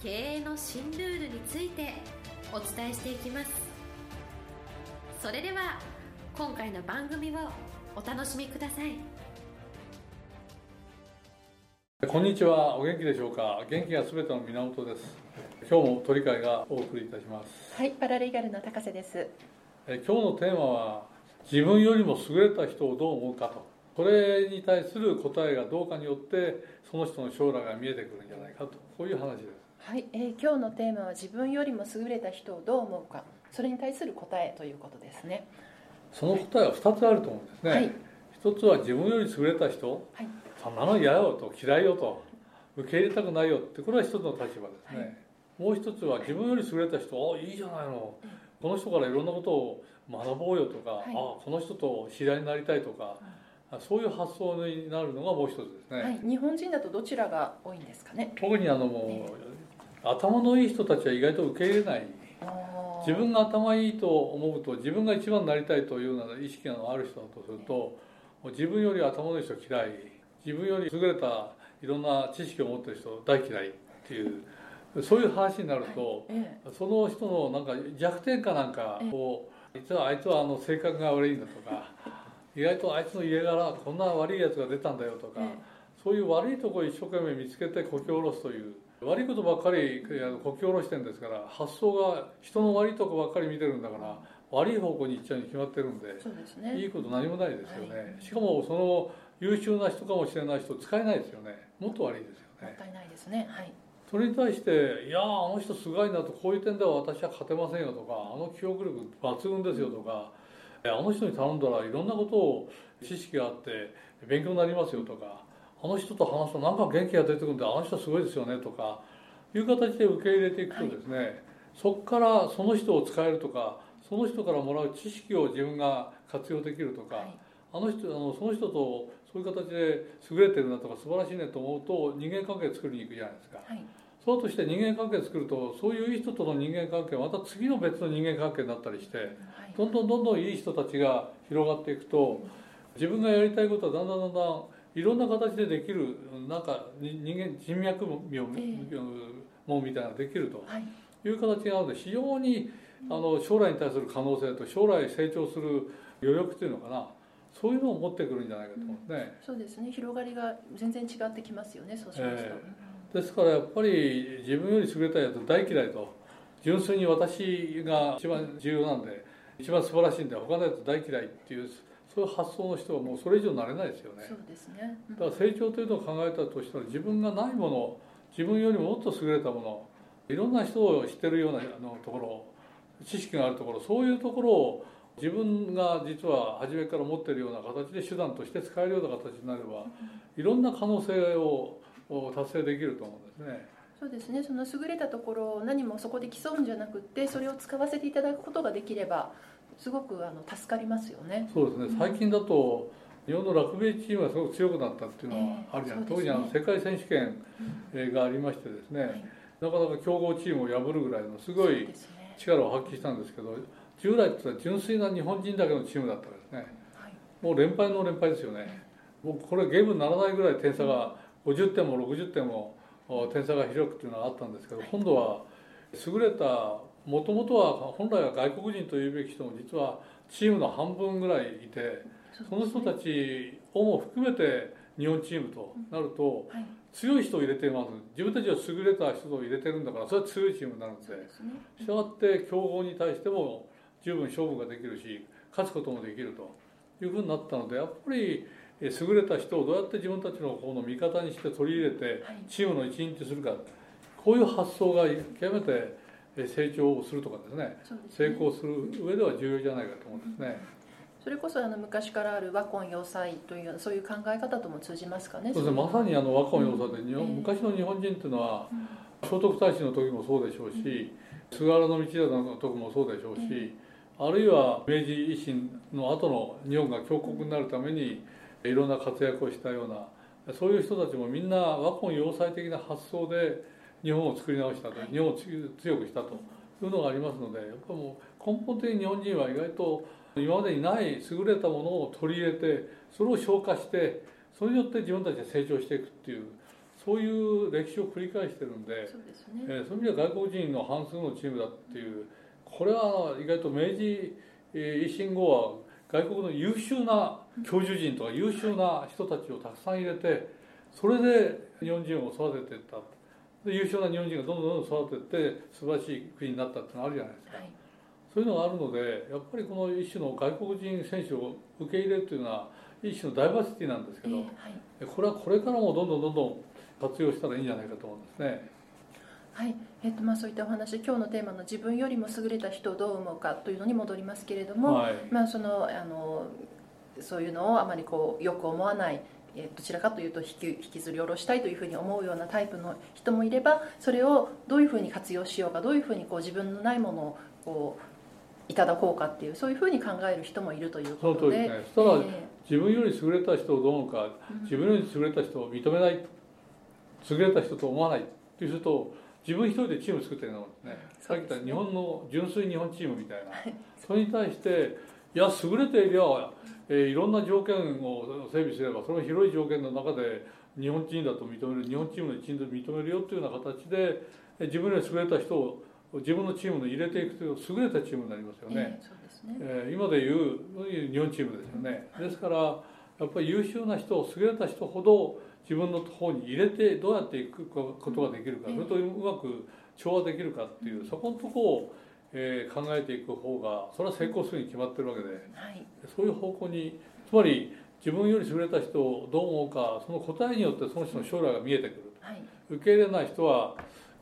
経営の新ルールについてお伝えしていきます。それでは今回の番組をお楽しみください。こんにちは。お元気でしょうか？元気がすべての源です。今日も鳥会がお送りいたします。はいパラリーガルの高瀬です。え今日のテーマは自分よりも優れた人をどう思うかと。これに対する答えがどうかによってその人の将来が見えてくるんじゃないかと。こういう話ですはい、えー今日のテーマは自分よりも優れた人をどう思うか。それに対する答えということですね。その答えは2つあると思うんですね、はい。一つは自分より優れた人。はい。そんなの嫌よと嫌いよと。受け入れたくないよってこれは一つの立場ですね、はい。もう一つは自分より優れた人。あいいじゃないの。この人からいろんなことを学ぼうよとか、はい。あこの人と知り合いになりたいとか、あそういう発想になるのがもう一つですね、はい、日本人だとどちらが多いんですかね。特にあのもう、頭のいい人たちは意外と受け入れない。自分が頭いいと思うと自分が一番になりたいというような意識がある人だとすると自分より頭のいい人嫌い。自分より優れたいろんな知識を持ってる人大嫌いっていうそういう話になると、えその人のなんか弱点かなんかを実はあいつはあの性格が悪いんだとか意外とあいつの家柄こんな悪いやつが出たんだよとか、えそういう悪いところを一生懸命見つけてこき下ろすという悪いことばっかりこき下ろしてるんですから発想が人の悪いとこばっかり見てるんだから悪い方向に行っちゃうに決まってるんでそうですね。いいこと何もないですよね、はい。しかもその優秀な人かもしれない人使えないですよね。もっと悪いですよね。もったいないですね。はい。それに対して「いやーあの人すごいな」とこういう点では私は勝てませんよとか「あの記憶力抜群ですよ」とか「あの人に頼んだらいろんなことを知識があって勉強になりますよ」とか「あの人と話すとなんか元気が出てくるんであの人すごいですよね」とかいう形で受け入れていくとですね、そこからその人を使えるとかその人からもらう知識を自分が活用できるとか、はい。あの人あのその人とそういう形で優れてるなとか素晴らしいねと思うと人間関係作りに行くじゃないですか。はい。そうとして人間関係作るとそういういい人との人間関係はまた次の別の人間関係になったりしてはい。どんどんどんどんいい人たちが広がっていくと自分がやりたいことはだんだんだんだんいろんな形でできるなんかに人間人脈ももみたいなできると。はい。いう形があるので非常にあの将来に対する可能性と将来成長する余力っていうのかな。そういうのを持ってくるんじゃないかと思うんで。すね。そうですね。広がりが全然違ってきますよねそうしますと、え。ですからやっぱり自分より優れたやつ大嫌いと。純粋に私が一番重要なんで一番素晴らしいんで他のやつ大嫌いっていうそういう発想の人はもうそれ以上なれないですよね。そうですね、うん。だから成長というのを考えたとしたら自分がないもの自分よりももっと優れたものいろんな人を知ってるようなあのところ知識があるところそういうところを自分が実は初めから持っているような形で手段として使えるような形になればいろんな可能性をを達成できると思うんですね。そうですね。その優れたところを何もそこで競うんじゃなくってそれを使わせていただくことができればすごくあの助かりますよね。そうですね。最近だと日本のラグビーチームがすごく強くなったっていうのはあるじゃない、ええそうですね。特にあの世界選手権えーがありましてですね、はい。なかなか強豪チームを破るぐらいのすごい力を発揮したんですけど従来って純粋な日本人だけのチームだったんですね。はい。もう連敗の連敗ですよね。もうこれゲームにならないぐらい点差が50点も60点もお点差が広くっていうのがあったんですけど今度は優れたもともとは本来は外国人というべき人も実はチームの半分ぐらいいてその人たちをも含めて日本チームとなるとはい。強い人を入れてます自分たちは優れた人を入れてるんだからそれは強いチームになるんで。したがって強豪に対しても十分勝負ができるし勝つこともできるというふうになったのでやっぱりえ優れた人をどうやって自分たちの方の味方にして取り入れてはい。チームの一員とするかこういう発想が極めてえ成長をするとかですね。ね。成功する上では重要じゃないかと思うんですね。それこそあの昔からある和魂要塞というようなそういう考え方とも通じますかねそうですね。まさにあの和魂要塞で日本ええ昔の日本人っていうのは聖徳太子の時もそうでしょうし、菅原道真の時もそうでしょうし、あるいは明治維新の後の日本が強国になるためにいろんな活躍をしたようなそういう人たちもみんな和魂要塞的な発想で日本を作り直したと日本を強くしたというのがありますのでやっぱもう根本的に日本人は意外と今までにない優れたものを取り入れてそれを消化してそれによって自分たちが成長していくっていうそういう歴史を繰り返してるんでそうですね、えーそういう意味では外国人の半数のチームだっていうこれは意外と明治えー維新後は外国の優秀な教授陣とか優秀な人たちをたくさん入れてそれで日本人を育てていったで優秀な日本人がどんどんどん育てて素晴らしい国になったっていうのがあるじゃないですか。はい。そういうのがあるのでやっぱりこの一種の外国人選手を受け入れるというのは一種のダイバーシティなんですけど、えーはい。これはこれからもどんどんどんどん活用したらいいんじゃないかと思うんですね。はい。えっとまあ、そういったお話今日のテーマの自分よりも優れた人をどう思うかというのに戻りますけれども、はい。まあ、そのあのそういうのをあまりこうよく思わないえどちらかというと引き引きずり下ろしたいというふうに思うようなタイプの人もいればそれをどういうふうに活用しようかどういうふうにこう自分のないものをこういただこうかっていうそういうふうに考える人もいるというそのことで。通りですね。え自分より優れた人をどう思うかうん。自分より優れた人を認めない優れた人と思わないっていう人と自分一人でチーム作ってるのですね。さっき言った日本の純粋日本チームみたいな。それに対していや優れていりゃ、えーいろんな条件を整備すればその広い条件の中で日本人だと認める日本チームの一員と認めるよというような形でえー自分より優れた人を自分のチームに入れていくという優れたチームになりますよえね。ええそうですね。えー今でいう日本チームですよね。ですからやっぱり優秀な人優れた人ほど自分の方に入れてどうやっていくことができるかうん。それとうまく調和できるかっていうそこのとこを、えー考えていく方がそれは成功するに決まってるわけで。はい。そういう方向につまり自分より優れた人をどう思うかその答えによってその人の将来が見えてくる。はい。受け入れない人は、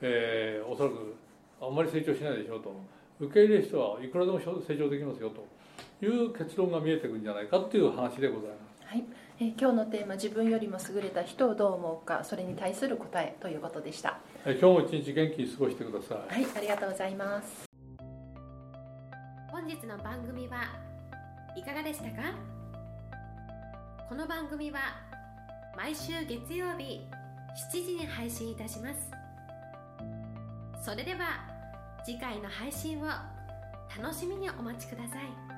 えーおそらくあんまり成長しないでしょうと受け入れる人はいくらでも成長できますよと。いう結論が見えてくるんじゃないかっていう話でございます。はい。えー今日のテーマ「自分よりも優れた人をどう思うか」それに対する答えということでした。えー今日も一日元気に過ごしてください。はいありがとうございます本日の番組はいかがでしたか？この番組は毎週月曜日7時に配信いたします。それでは次回の配信を楽しみにお待ちください。